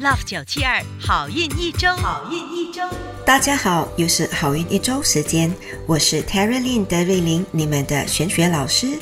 ，Love 九七二好运一周，好运一周。大家好，又是好运一周时间，我是 Terry Lin 德瑞琳，你们的玄学老师。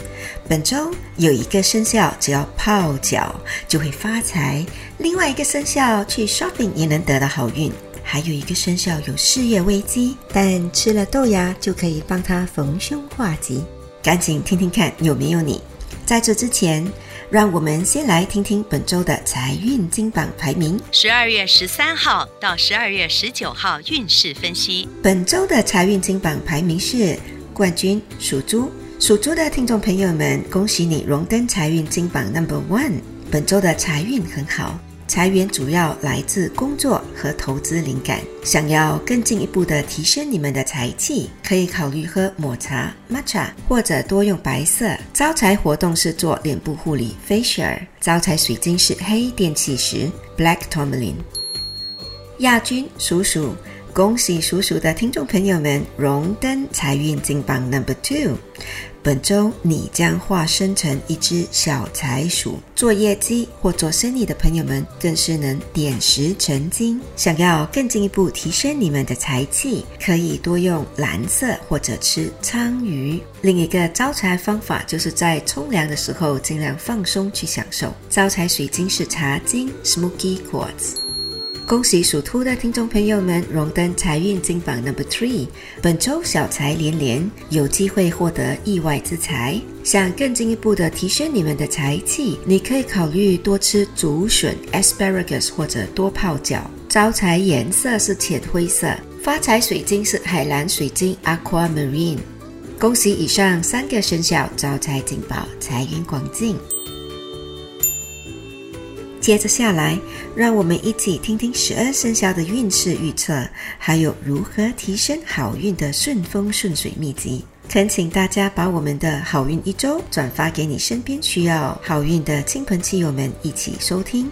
本周有一个生肖，只要泡脚就会发财；另外一个生肖去 shopping 也能得到好运；还有一个生肖有事业危机，但吃了豆芽就可以帮他逢凶化吉。赶紧听听看有没有你。在这之前。让我们先来听听本周的财运金榜排名。十二月十三号到十二月十九号运势分析。本周的财运金榜排名是冠军属猪，属猪的听众朋友们，恭喜你荣登财运金榜 Number One。本周的财运很好。财源主要来自工作和投资灵感。想要更进一步的提升你们的财气，可以考虑喝抹茶 （matcha） 或者多用白色。招财活动是做脸部护理 （facial）。招财水晶是黑电气石 （black tourmaline）。亚军属鼠，恭喜属鼠的听众朋友们荣登财运金榜 Number Two。本周你将化身成一只小财鼠，做业绩或做生意的朋友们更是能点石成金。想要更进一步提升你们的财气，可以多用蓝色或者吃鲳鱼。另一个招财方法就是在冲凉的时候尽量放松去享受。招财水晶是茶晶 （Smoky Quartz）。恭喜属兔的听众朋友们荣登财运金榜 Number Three，本周小财连连，有机会获得意外之财。想更进一步的提升你们的财气，你可以考虑多吃竹笋 （Asparagus） 或者多泡脚。招财颜色是浅灰色，发财水晶是海蓝水晶 （Aquamarine）。恭喜以上三个生肖招财进宝，财源广进。接着下来，让我们一起听听十二生肖的运势预测，还有如何提升好运的顺风顺水秘籍。恳请大家把我们的好运一周转发给你身边需要好运的亲朋戚友们一起收听。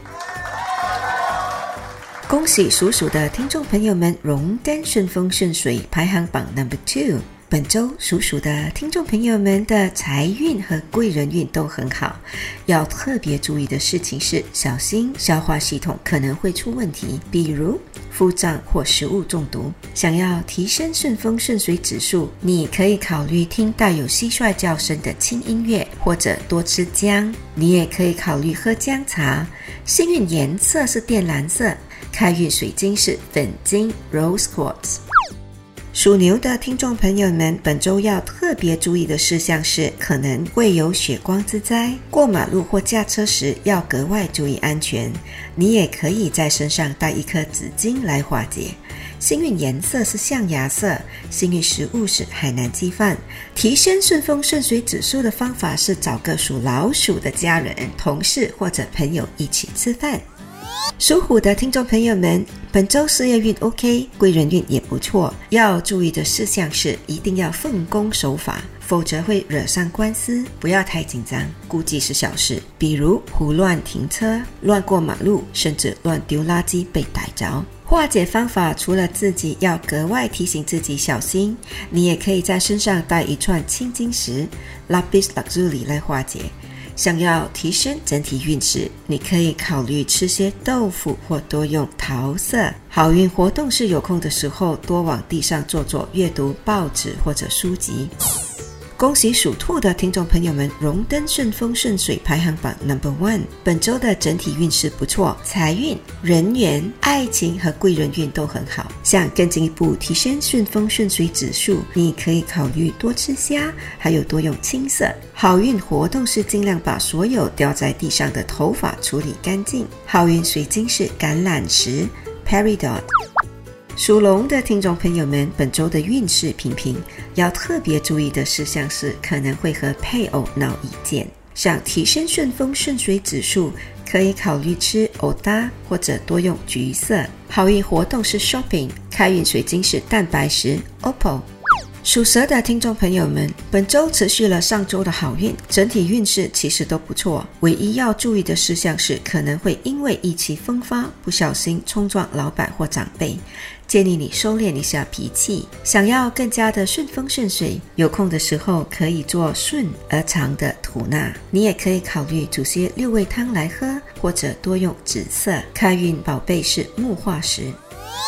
恭喜属鼠的听众朋友们荣登顺风顺水排行榜 Number Two。本周属鼠的听众朋友们的财运和贵人运都很好，要特别注意的事情是小心消化系统可能会出问题，比如腹胀或食物中毒。想要提升顺风顺水指数，你可以考虑听带有蟋蟀叫声的轻音乐，或者多吃姜。你也可以考虑喝姜茶。幸运颜色是靛蓝色，开运水晶是粉晶 （Rose Quartz）。属牛的听众朋友们，本周要特别注意的事项是，可能会有血光之灾。过马路或驾车时要格外注意安全。你也可以在身上带一颗纸巾来化解。幸运颜色是象牙色，幸运食物是海南鸡饭。提升顺风顺水指数的方法是找个属老鼠的家人、同事或者朋友一起吃饭。属虎的听众朋友们，本周事业运 OK，贵人运也不错。要注意的事项是，一定要奉公守法，否则会惹上官司。不要太紧张，估计是小事，比如胡乱停车、乱过马路，甚至乱丢垃圾被逮着。化解方法除了自己要格外提醒自己小心，你也可以在身上带一串青金石 （Lapis Lazuli） 来化解。想要提升整体运势，你可以考虑吃些豆腐或多用桃色。好运活动是有空的时候多往地上坐坐，阅读报纸或者书籍。恭喜属兔的听众朋友们荣登顺风顺水排行榜 Number One。本周的整体运势不错，财运、人缘、爱情和贵人运都很好。想更进一步提升顺风顺水指数，你可以考虑多吃虾，还有多用青色。好运活动是尽量把所有掉在地上的头发处理干净。好运水晶是橄榄石 Peridot。属龙的听众朋友们，本周的运势平平，要特别注意的事项是可能会和配偶闹意见。想提升顺风顺水指数，可以考虑吃藕搭或者多用橘色。好运活动是 shopping，开运水晶是蛋白石 OPPO。属蛇的听众朋友们，本周持续了上周的好运，整体运势其实都不错。唯一要注意的事项是，可能会因为意气风发，不小心冲撞老板或长辈。建议你收敛一下脾气。想要更加的顺风顺水，有空的时候可以做顺而长的吐纳。你也可以考虑煮些六味汤来喝，或者多用紫色。开运宝贝是木化石。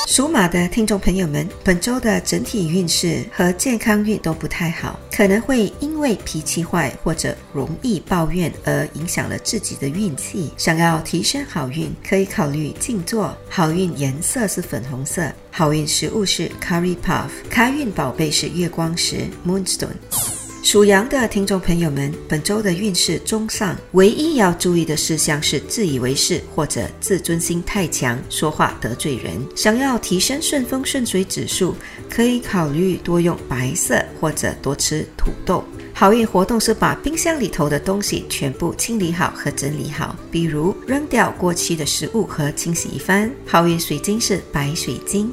属马的听众朋友们，本周的整体运势和健康运都不太好，可能会因为脾气坏或者容易抱怨而影响了自己的运气。想要提升好运，可以考虑静坐。好运颜色是粉红色，好运食物是 curry puff，开运宝贝是月光石 moonstone。属羊的听众朋友们，本周的运势中上，唯一要注意的事项是自以为是或者自尊心太强，说话得罪人。想要提升顺风顺水指数，可以考虑多用白色或者多吃土豆。好运活动是把冰箱里头的东西全部清理好和整理好，比如扔掉过期的食物和清洗一番。好运水晶是白水晶。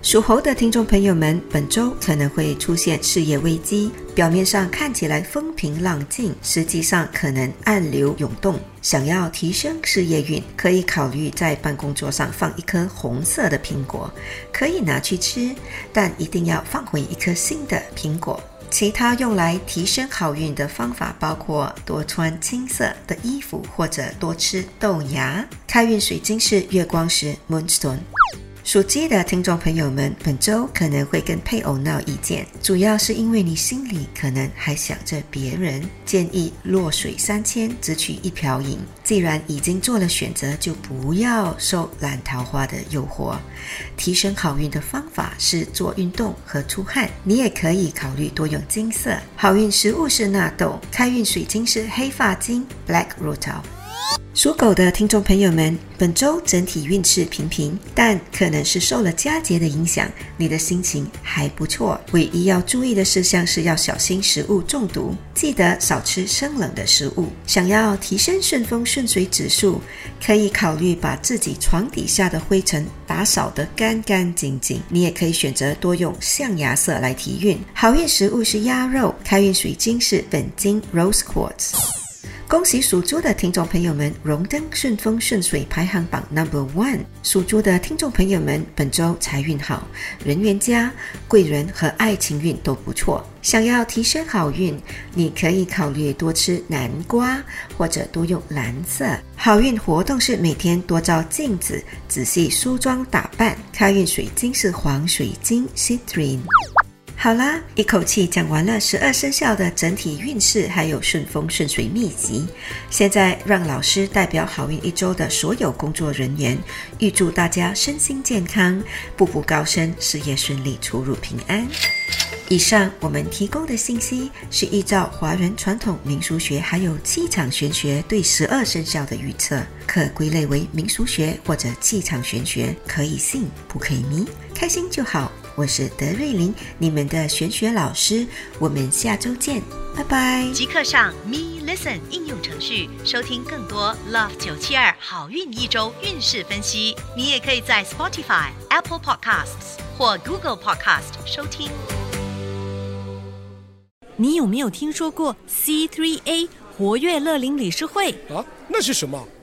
属猴的听众朋友们，本周可能会出现事业危机，表面上看起来风平浪静，实际上可能暗流涌动。想要提升事业运，可以考虑在办公桌上放一颗红色的苹果，可以拿去吃，但一定要放回一颗新的苹果。其他用来提升好运的方法包括多穿青色的衣服，或者多吃豆芽。开运水晶是月光石 （Moonstone）。属鸡的听众朋友们，本周可能会跟配偶闹意见，主要是因为你心里可能还想着别人。建议落水三千，只取一瓢饮。既然已经做了选择，就不要受烂桃花的诱惑。提升好运的方法是做运动和出汗。你也可以考虑多用金色。好运食物是纳豆，开运水晶是黑发晶 （Black Rutil）。属狗的听众朋友们，本周整体运势平平，但可能是受了佳节的影响，你的心情还不错。唯一要注意的事项是要小心食物中毒，记得少吃生冷的食物。想要提升顺风顺水指数，可以考虑把自己床底下的灰尘打扫得干干净净。你也可以选择多用象牙色来提运。好运食物是鸭肉，开运水晶是本金 Rose Quartz。恭喜属猪的听众朋友们荣登顺风顺水排行榜 Number One。属猪的听众朋友们，本周财运好，人缘佳，贵人和爱情运都不错。想要提升好运，你可以考虑多吃南瓜，或者多用蓝色。好运活动是每天多照镜子，仔细梳妆打扮。开运水晶是黄水晶 Citrine。好啦，一口气讲完了十二生肖的整体运势，还有顺风顺水秘籍。现在让老师代表好运一周的所有工作人员，预祝大家身心健康，步步高升，事业顺利，出入平安。以上我们提供的信息是依照华人传统民俗学还有气场玄学对十二生肖的预测，可归类为民俗学或者气场玄学，可以信不可以迷，开心就好。我是德瑞琳，你们的玄学老师，我们下周见，拜拜。即刻上 Me Listen 应用程序收听更多 Love 九七二好运一周运势分析。你也可以在 Spotify、Apple Podcasts 或 Google Podcast 收听。你有没有听说过 C3A 活跃乐龄理事会？啊，那是什么？